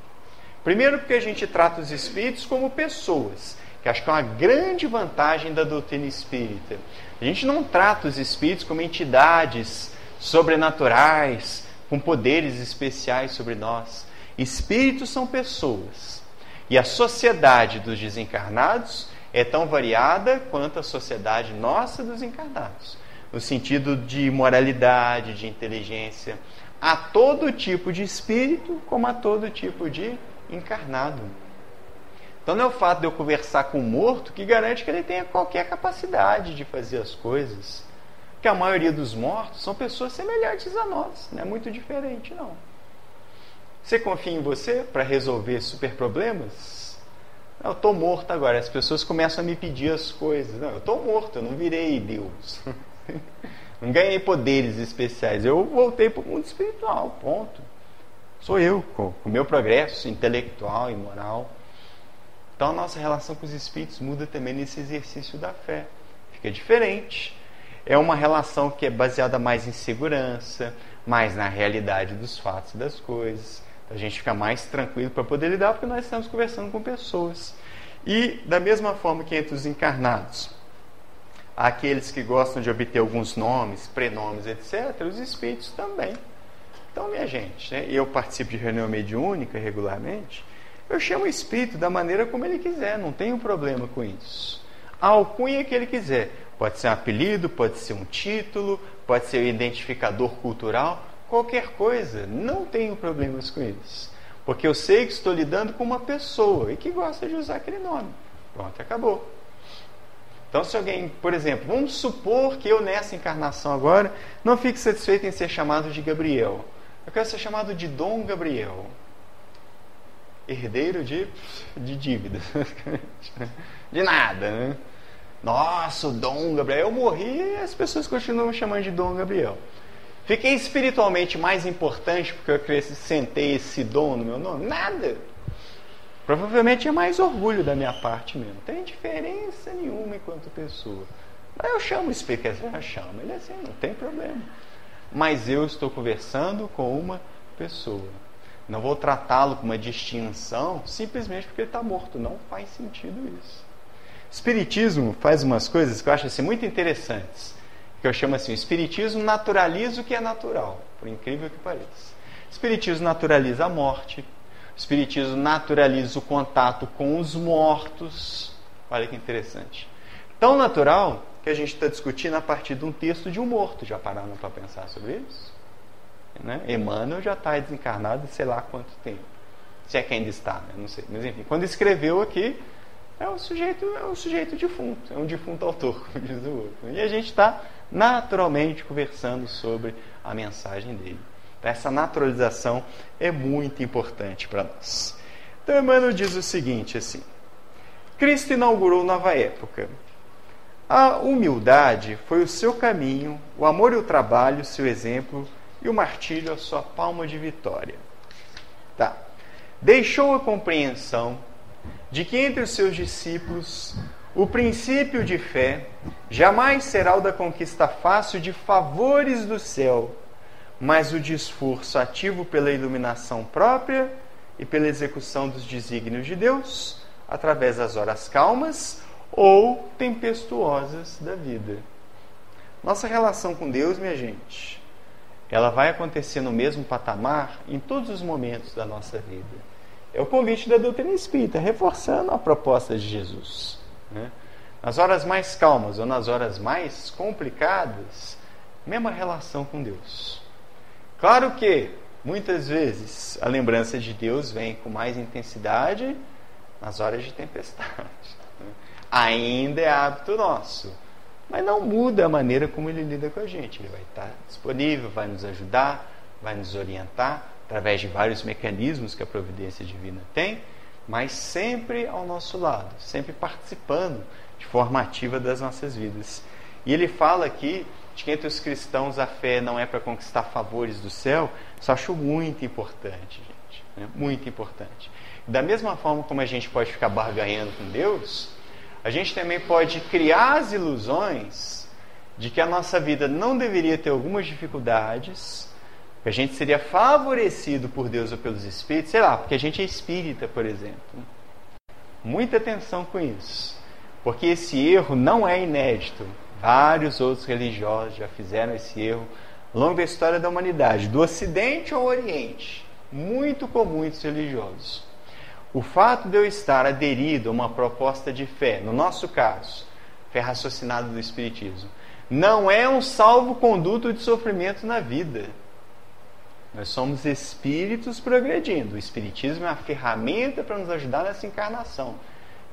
Primeiro, porque a gente trata os espíritos como pessoas, que acho que é uma grande vantagem da doutrina espírita. A gente não trata os espíritos como entidades sobrenaturais, com poderes especiais sobre nós. Espíritos são pessoas. E a sociedade dos desencarnados é tão variada quanto a sociedade nossa dos encarnados, no sentido de moralidade, de inteligência. Há todo tipo de espírito, como há todo tipo de encarnado. Então não é o fato de eu conversar com um morto que garante que ele tenha qualquer capacidade de fazer as coisas. Porque a maioria dos mortos são pessoas semelhantes a nós, não é muito diferente não. Você confia em você para resolver super problemas? Eu estou morto agora. As pessoas começam a me pedir as coisas. Não, eu estou morto, eu não virei Deus. não ganhei poderes especiais. Eu voltei para o mundo espiritual, ponto. Sou eu, com o meu progresso intelectual e moral. Então a nossa relação com os espíritos muda também nesse exercício da fé. Fica diferente. É uma relação que é baseada mais em segurança, mais na realidade dos fatos e das coisas. A gente fica mais tranquilo para poder lidar, porque nós estamos conversando com pessoas. E da mesma forma que entre os encarnados, há aqueles que gostam de obter alguns nomes, prenomes, etc., os espíritos também. Então, minha gente, né, eu participo de reunião mediúnica regularmente, eu chamo o espírito da maneira como ele quiser, não tenho problema com isso. A alcunha que ele quiser. Pode ser um apelido, pode ser um título, pode ser um identificador cultural, qualquer coisa, não tenho problemas com isso. Porque eu sei que estou lidando com uma pessoa e que gosta de usar aquele nome. Pronto, acabou. Então, se alguém, por exemplo, vamos supor que eu nessa encarnação agora não fique satisfeito em ser chamado de Gabriel. Eu quero ser chamado de Dom Gabriel. Herdeiro de, de dívidas. De nada, né? Nossa, o Dom Gabriel. Eu morri e as pessoas continuam me chamando de Dom Gabriel. Fiquei espiritualmente mais importante porque eu acrescentei esse dom no meu nome? Nada. Provavelmente é mais orgulho da minha parte mesmo. Não tem diferença nenhuma enquanto pessoa. Mas eu chamo o espírito, eu chamo ele assim, não tem problema mas eu estou conversando com uma pessoa. Não vou tratá-lo com uma distinção simplesmente porque ele está morto. Não faz sentido isso. Espiritismo faz umas coisas que eu acho assim, muito interessantes. Que eu chamo assim: o Espiritismo naturaliza o que é natural, por incrível que pareça. O Espiritismo naturaliza a morte. O Espiritismo naturaliza o contato com os mortos. Olha que interessante. Tão natural que a gente está discutindo a partir de um texto de um morto. Já pararam para pensar sobre isso? Né? Emmanuel já está desencarnado sei lá quanto tempo. Se é que ainda está, né? não sei. Mas enfim, quando escreveu aqui, é um sujeito, é um sujeito defunto, é um defunto autor, como diz o outro. E a gente está naturalmente conversando sobre a mensagem dele. Então, essa naturalização é muito importante para nós. Então, Emmanuel diz o seguinte assim: Cristo inaugurou nova época, a humildade foi o seu caminho, o amor e o trabalho, o seu exemplo, e o martírio a sua palma de vitória. Tá. Deixou a compreensão de que entre os seus discípulos o princípio de fé jamais será o da conquista fácil de favores do céu, mas o de esforço ativo pela iluminação própria e pela execução dos desígnios de Deus, através das horas calmas ou tempestuosas da vida. Nossa relação com Deus, minha gente, ela vai acontecer no mesmo patamar em todos os momentos da nossa vida. É o convite da doutrina espírita, reforçando a proposta de Jesus. Né? Nas horas mais calmas ou nas horas mais complicadas, mesma relação com Deus. Claro que, muitas vezes, a lembrança de Deus vem com mais intensidade nas horas de tempestade ainda é hábito nosso. Mas não muda a maneira como ele lida com a gente. Ele vai estar disponível, vai nos ajudar, vai nos orientar através de vários mecanismos que a providência divina tem, mas sempre ao nosso lado, sempre participando de forma ativa das nossas vidas. E ele fala aqui de que entre os cristãos a fé não é para conquistar favores do céu, isso eu acho muito importante, gente. Né? Muito importante. Da mesma forma como a gente pode ficar barganhando com Deus, a gente também pode criar as ilusões de que a nossa vida não deveria ter algumas dificuldades, a gente seria favorecido por Deus ou pelos espíritos, sei lá, porque a gente é espírita, por exemplo. Muita atenção com isso, porque esse erro não é inédito. Vários outros religiosos já fizeram esse erro longo da história da humanidade, do Ocidente ao Oriente. Muito comum entre os religiosos. O fato de eu estar aderido a uma proposta de fé, no nosso caso, fé raciocinada do Espiritismo, não é um salvo-conduto de sofrimento na vida. Nós somos espíritos progredindo. O Espiritismo é uma ferramenta para nos ajudar nessa encarnação,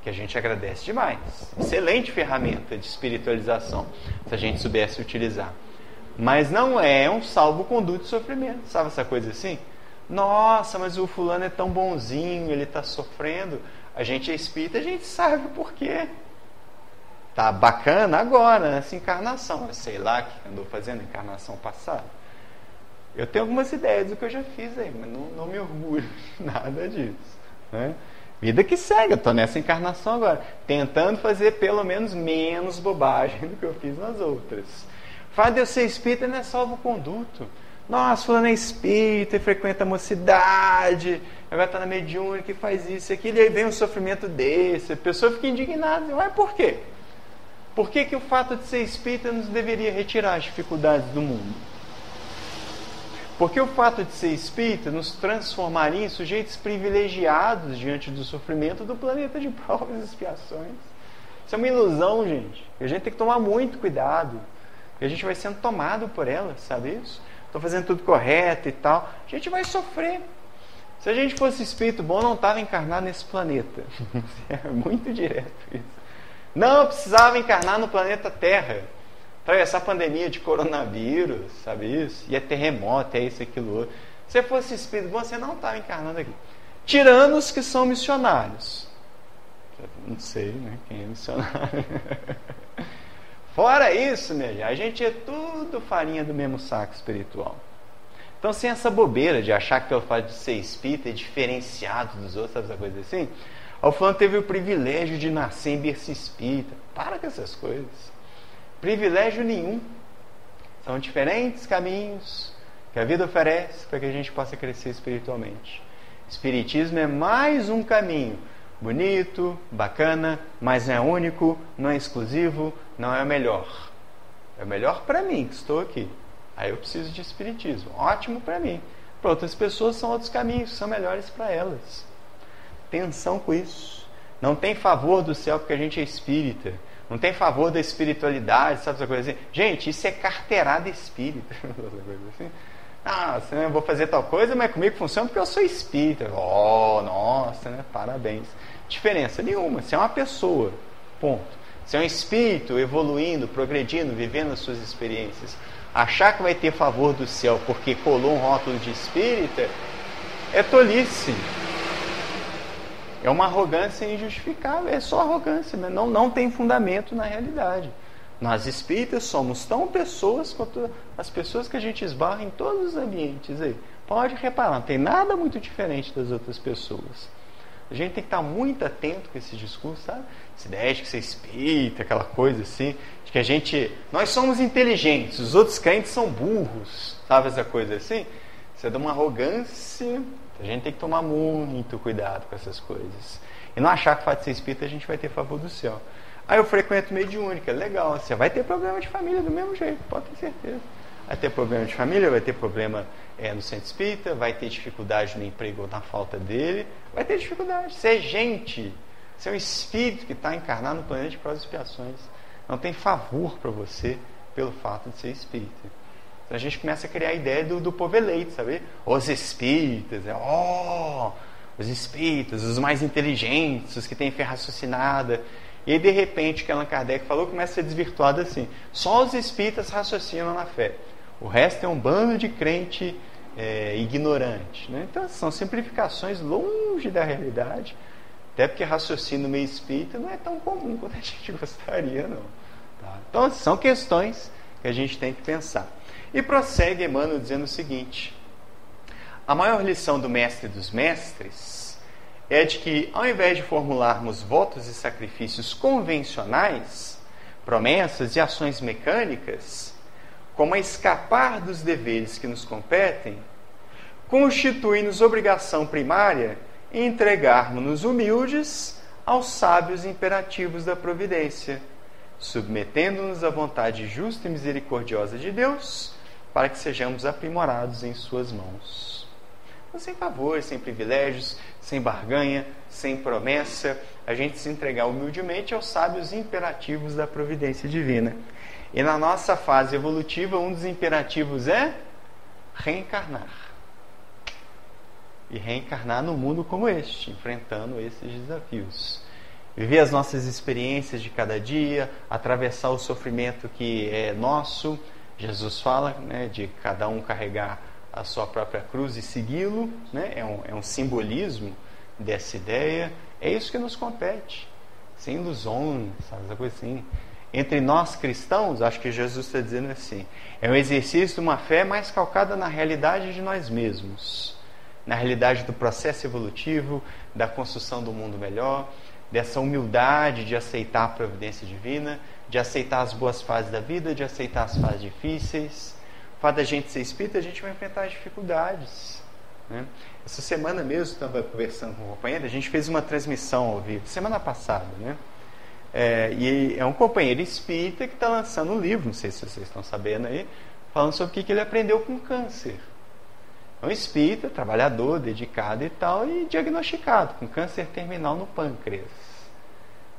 que a gente agradece demais. Excelente ferramenta de espiritualização, se a gente soubesse utilizar. Mas não é um salvo-conduto de sofrimento. Sabe essa coisa assim? Nossa, mas o fulano é tão bonzinho, ele está sofrendo. A gente é espírita, a gente sabe o porquê. Tá bacana agora, nessa encarnação. Eu sei lá o que andou fazendo encarnação passada. Eu tenho algumas ideias do que eu já fiz aí, mas não, não me orgulho nada disso. Né? Vida que segue, eu estou nessa encarnação agora, tentando fazer pelo menos menos bobagem do que eu fiz nas outras. O fato de eu ser espírita não é salvo-conduto. Nossa, fulano é espírita e frequenta a mocidade, agora está na mediúnica e faz isso e aquilo, e aí vem um sofrimento desse. A pessoa fica indignada, mas por quê? Por que, que o fato de ser espírita nos deveria retirar as dificuldades do mundo? Porque o fato de ser espírita nos transformaria em sujeitos privilegiados diante do sofrimento do planeta de provas e expiações. Isso é uma ilusão, gente. A gente tem que tomar muito cuidado. Porque a gente vai sendo tomado por ela, sabe isso? estou fazendo tudo correto e tal, a gente vai sofrer. Se a gente fosse espírito bom, não estava encarnado nesse planeta. é muito direto isso. Não precisava encarnar no planeta Terra. Atravessar a pandemia de coronavírus, sabe isso? E é terremoto, é isso, aquilo outro. Se fosse espírito você não estava encarnando aqui. Tirando os que são missionários. Não sei, né? Quem é missionário? Fora isso, gente, a gente é tudo farinha do mesmo saco espiritual. Então, sem essa bobeira de achar que pelo fato de ser espírita é diferenciado dos outros, sabe essa coisa assim? O fulano teve o privilégio de nascer em berço espírita. Para com essas coisas. Privilégio nenhum. São diferentes caminhos que a vida oferece para que a gente possa crescer espiritualmente. Espiritismo é mais um caminho bonito, bacana, mas não é único, não é exclusivo, não é o melhor. É o melhor para mim que estou aqui. Aí eu preciso de espiritismo. Ótimo para mim. Para outras pessoas são outros caminhos são melhores para elas. Atenção com isso. Não tem favor do céu porque a gente é espírita. Não tem favor da espiritualidade, sabe essa coisa assim? Gente, isso é carteirada espírita. assim. Ah, eu vou fazer tal coisa, mas comigo funciona porque eu sou espírita. Oh, nossa, né? Parabéns. Diferença nenhuma. Você é uma pessoa. Ponto. Você é um espírito evoluindo, progredindo, vivendo as suas experiências. Achar que vai ter favor do céu porque colou um rótulo de espírita é tolice. É uma arrogância injustificável. É só arrogância, mas não, não tem fundamento na realidade. Nós espíritas somos tão pessoas quanto as pessoas que a gente esbarra em todos os ambientes aí. Pode reparar, não tem nada muito diferente das outras pessoas. A gente tem que estar muito atento com esse discurso, sabe? Essa ideia de que você espírita, aquela coisa assim, de que a gente. Nós somos inteligentes, os outros crentes são burros, sabe essa coisa assim? Isso é de uma arrogância. A gente tem que tomar muito cuidado com essas coisas. E não achar que o fato de ser espírita a gente vai ter favor do céu. Aí eu frequento mediúnica, legal. Você vai ter problema de família do mesmo jeito, pode ter certeza. Vai ter problema de família, vai ter problema é, no centro espírita, vai ter dificuldade no emprego ou na falta dele, vai ter dificuldade. Você é gente, você é um espírito que está encarnado no planeta de e expiações. Não tem favor para você pelo fato de ser espírita. Então a gente começa a criar a ideia do, do povo eleito, sabe? Os espíritas, é, oh, os espíritas, os mais inteligentes, os que têm fé raciocinada. E aí, de repente, que Allan Kardec falou, começa a ser desvirtuado assim. Só os espíritas raciocinam na fé. O resto é um bando de crente é, ignorante. Né? Então, são simplificações longe da realidade. Até porque raciocínio meio espírita não é tão comum quanto a gente gostaria, não. Tá? Então, são questões que a gente tem que pensar. E prossegue Emmanuel dizendo o seguinte: a maior lição do mestre dos mestres é de que, ao invés de formularmos votos e sacrifícios convencionais, promessas e ações mecânicas, como a escapar dos deveres que nos competem, constitui-nos obrigação primária entregarmos-nos humildes aos sábios imperativos da providência, submetendo-nos à vontade justa e misericordiosa de Deus, para que sejamos aprimorados em Suas mãos. sem favores, sem privilégios, sem barganha, sem promessa, a gente se entregar humildemente aos sábios imperativos da providência divina. E na nossa fase evolutiva, um dos imperativos é reencarnar. E reencarnar num mundo como este, enfrentando esses desafios. Viver as nossas experiências de cada dia, atravessar o sofrimento que é nosso. Jesus fala né, de cada um carregar a sua própria cruz e segui-lo. Né? É, um, é um simbolismo dessa ideia. É isso que nos compete. Sem ilusões, sabe? Essa coisa assim entre nós cristãos, acho que Jesus está dizendo assim, é um exercício de uma fé mais calcada na realidade de nós mesmos, na realidade do processo evolutivo, da construção do mundo melhor, dessa humildade de aceitar a providência divina, de aceitar as boas fases da vida, de aceitar as fases difíceis. O fato da gente ser espírita, a gente vai enfrentar as dificuldades. Né? Essa semana mesmo, estava conversando com um companheiro, a gente fez uma transmissão ao vivo, semana passada, né? É, e é um companheiro espírita que está lançando um livro, não sei se vocês estão sabendo aí, falando sobre o que, ele aprendeu com câncer. É um espírita, trabalhador, dedicado e tal, e diagnosticado com câncer terminal no pâncreas.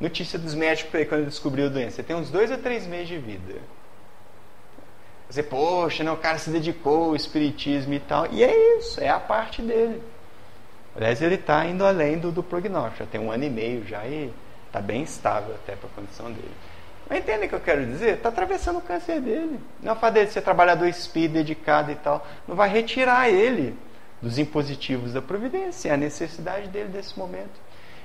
Notícia dos médicos aí quando descobriu a doença. Ele tem uns dois a três meses de vida. Você, poxa, né, o cara se dedicou ao espiritismo e tal. E é isso, é a parte dele. Aliás, ele está indo além do, do prognóstico. Já tem um ano e meio já e Está bem estável até para a condição dele. Mas entende o que eu quero dizer? Está atravessando o câncer dele. Não é fato dele ser trabalhador espírito, dedicado e tal. Não vai retirar ele dos impositivos da providência. É a necessidade dele desse momento.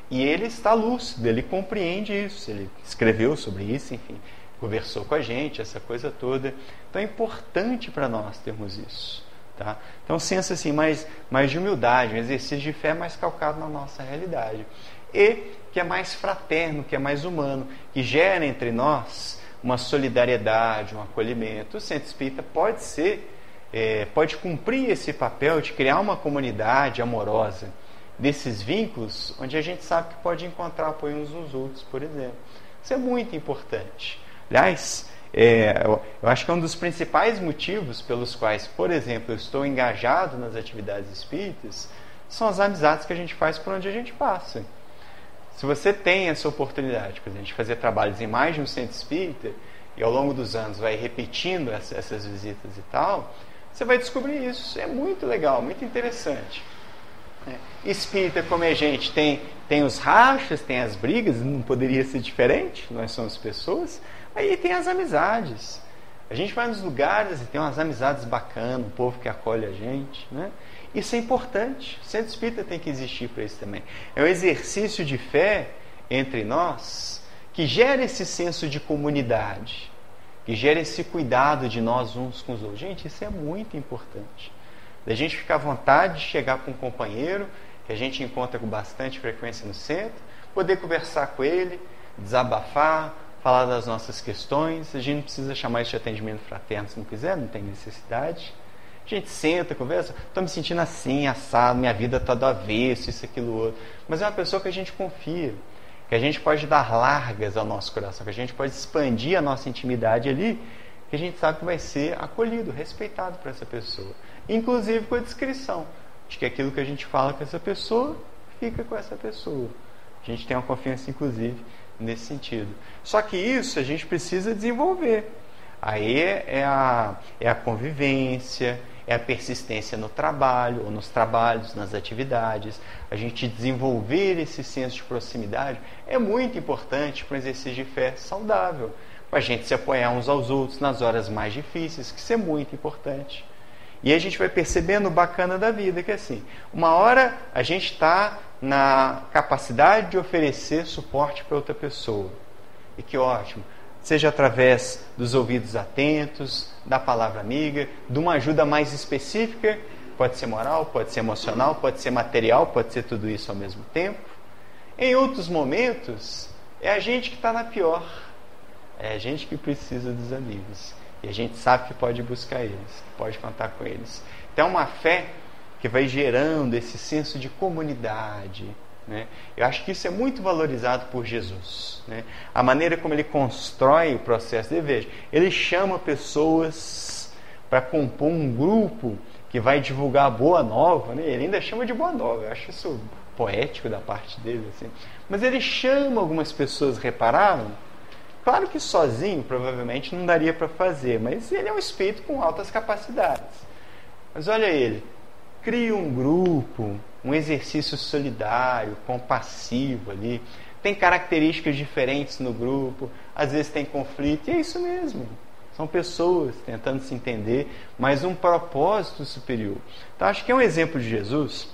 E ele está lúcido, ele compreende isso. Ele escreveu sobre isso, enfim, conversou com a gente, essa coisa toda. Então é importante para nós termos isso. Tá? Então, senso assim, mais, mais de humildade, um exercício de fé mais calcado na nossa realidade. E que é mais fraterno, que é mais humano, que gera entre nós uma solidariedade, um acolhimento. O centro espírita pode ser, é, pode cumprir esse papel de criar uma comunidade amorosa desses vínculos, onde a gente sabe que pode encontrar apoio uns nos outros, por exemplo. Isso é muito importante. Aliás, é, eu, acho que é um dos principais motivos pelos quais, por exemplo, eu estou engajado nas atividades espíritas, são as amizades que a gente faz por onde a gente passa. Se você tem essa oportunidade, por exemplo, de fazer trabalhos em mais de um centro espírita, e ao longo dos anos vai repetindo essas visitas e tal, você vai descobrir isso. É muito legal, muito interessante. É. Espírita, como é gente, tem, tem os rachas, tem as brigas, não poderia ser diferente, nós somos pessoas. Aí tem as amizades. A gente vai nos lugares e tem umas amizades bacanas, um povo que acolhe a gente. Né? Isso é importante. O centro espírita tem que existir para isso também. É um exercício de fé entre nós que gera esse senso de comunidade, que gera esse cuidado de nós uns com os outros. Gente, isso é muito importante. Da gente ficar à vontade de chegar com um companheiro que a gente encontra com bastante frequência no centro, poder conversar com ele, desabafar, falar das nossas questões. A gente não precisa chamar isso de atendimento fraterno se não quiser, não tem necessidade. A gente senta, conversa, estou me sentindo assim, assado, minha vida está do avesso, isso, aquilo, outro. Mas é uma pessoa que a gente confia, que a gente pode dar largas ao nosso coração, que a gente pode expandir a nossa intimidade ali, que a gente sabe que vai ser acolhido, respeitado por essa pessoa. Inclusive com a descrição de que aquilo que a gente fala com essa pessoa, fica com essa pessoa. A gente tem uma confiança, inclusive, nesse sentido. Só que isso a gente precisa desenvolver. Aí é a, é a convivência, é a persistência no trabalho, ou nos trabalhos, nas atividades. A gente desenvolver esse senso de proximidade é muito importante para um exercício de fé saudável. Para a gente se apoiar uns aos outros nas horas mais difíceis, que isso é muito importante. E a gente vai percebendo o bacana da vida, que é assim, uma hora a gente está na capacidade de oferecer suporte para outra pessoa. E que ótimo seja através dos ouvidos atentos, da palavra amiga, de uma ajuda mais específica, pode ser moral, pode ser emocional, pode ser material, pode ser tudo isso ao mesmo tempo. Em outros momentos, é a gente que está na pior. É a gente que precisa dos amigos. E a gente sabe que pode buscar eles, pode contar com eles. Então, é uma fé que vai gerando esse senso de comunidade. Né? Eu acho que isso é muito valorizado por Jesus. Né? A maneira como ele constrói o processo de veja, ele chama pessoas para compor um grupo que vai divulgar a boa nova. Né? Ele ainda chama de boa nova. Eu acho isso poético da parte dele. Assim. Mas ele chama algumas pessoas, repararam? Claro que sozinho provavelmente não daria para fazer, mas ele é um espírito com altas capacidades. Mas olha ele, cria um grupo, um exercício solidário, compassivo ali. Tem características diferentes no grupo, às vezes tem conflito, e é isso mesmo. São pessoas tentando se entender, mas um propósito superior. Então, acho que é um exemplo de Jesus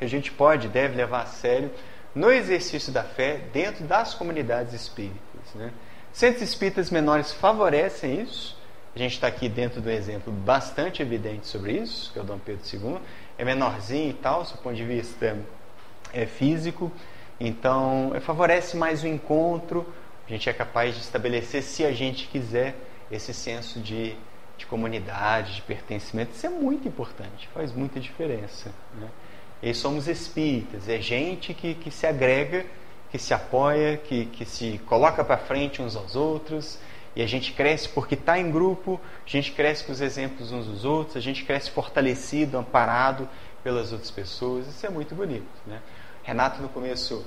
que a gente pode, deve levar a sério no exercício da fé dentro das comunidades espíritas. Né? Centros espíritas menores favorecem isso, a gente está aqui dentro de um exemplo bastante evidente sobre isso, que é o Dom Pedro II. É menorzinho e tal, do ponto de vista é, físico. Então, favorece mais o encontro. A gente é capaz de estabelecer, se a gente quiser, esse senso de, de comunidade, de pertencimento. Isso é muito importante, faz muita diferença. Né? E somos espíritas, é gente que, que se agrega, que se apoia, que, que se coloca para frente uns aos outros e a gente cresce porque está em grupo, a gente cresce com os exemplos uns dos outros, a gente cresce fortalecido, amparado pelas outras pessoas. Isso é muito bonito. Né? Renato, no começo,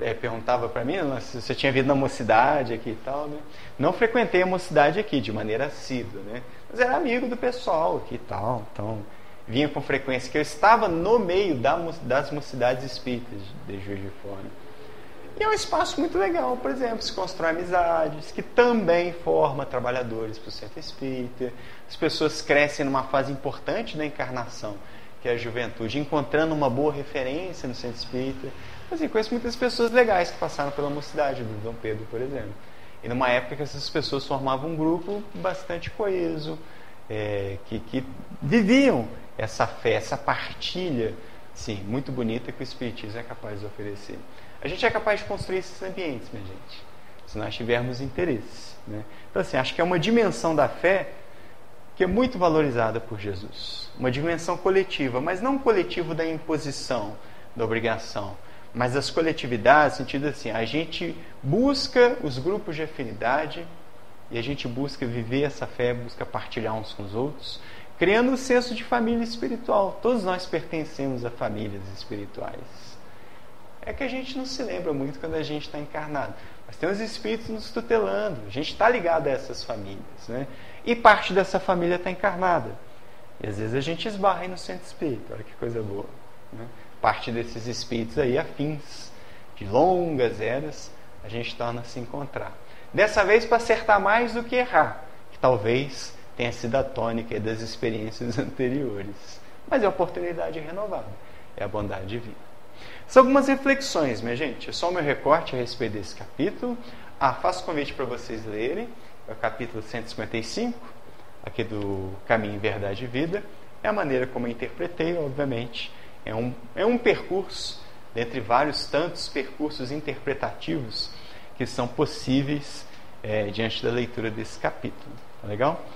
é, perguntava para mim se você tinha vindo na mocidade aqui e tal. Né? Não frequentei a mocidade aqui de maneira assídua, né? mas era amigo do pessoal aqui e tal. Então, vinha com frequência, que eu estava no meio da, das mocidades espíritas de Juiz de Fora. E é um espaço muito legal, por exemplo, se constrói amizades, que também forma trabalhadores para o centro espírita. As pessoas crescem numa fase importante da encarnação, que é a juventude, encontrando uma boa referência no centro espírita. Assim, conheço muitas pessoas legais que passaram pela mocidade do Dom Pedro, por exemplo. E numa época que essas pessoas formavam um grupo bastante coeso, é, que, que viviam essa fé, essa partilha, sim, muito bonita que o Espiritismo é capaz de oferecer. A gente é capaz de construir esses ambientes, minha gente, se nós tivermos interesse. Né? Então, assim, acho que é uma dimensão da fé que é muito valorizada por Jesus. Uma dimensão coletiva, mas não coletivo da imposição, da obrigação, mas das coletividades, no sentido assim, a gente busca os grupos de afinidade e a gente busca viver essa fé, busca partilhar uns com os outros, criando um senso de família espiritual. Todos nós pertencemos a famílias espirituais é que a gente não se lembra muito quando a gente está encarnado. Mas tem os espíritos nos tutelando, a gente está ligado a essas famílias. Né? E parte dessa família está encarnada. E às vezes a gente esbarra no centro espírita, olha que coisa boa. Né? Parte desses espíritos aí, afins, de longas eras, a gente torna a se encontrar. Dessa vez para acertar mais do que errar, que talvez tenha sido a tônica das experiências anteriores. Mas é oportunidade renovada, é a bondade divina. São algumas reflexões, minha gente. É só o meu recorte a respeito desse capítulo. Ah, faço convite para vocês lerem. É o capítulo 155, aqui do Caminho, Verdade e Vida. É a maneira como eu interpretei, obviamente. É um, é um percurso, dentre vários tantos percursos interpretativos que são possíveis é, diante da leitura desse capítulo. Tá legal?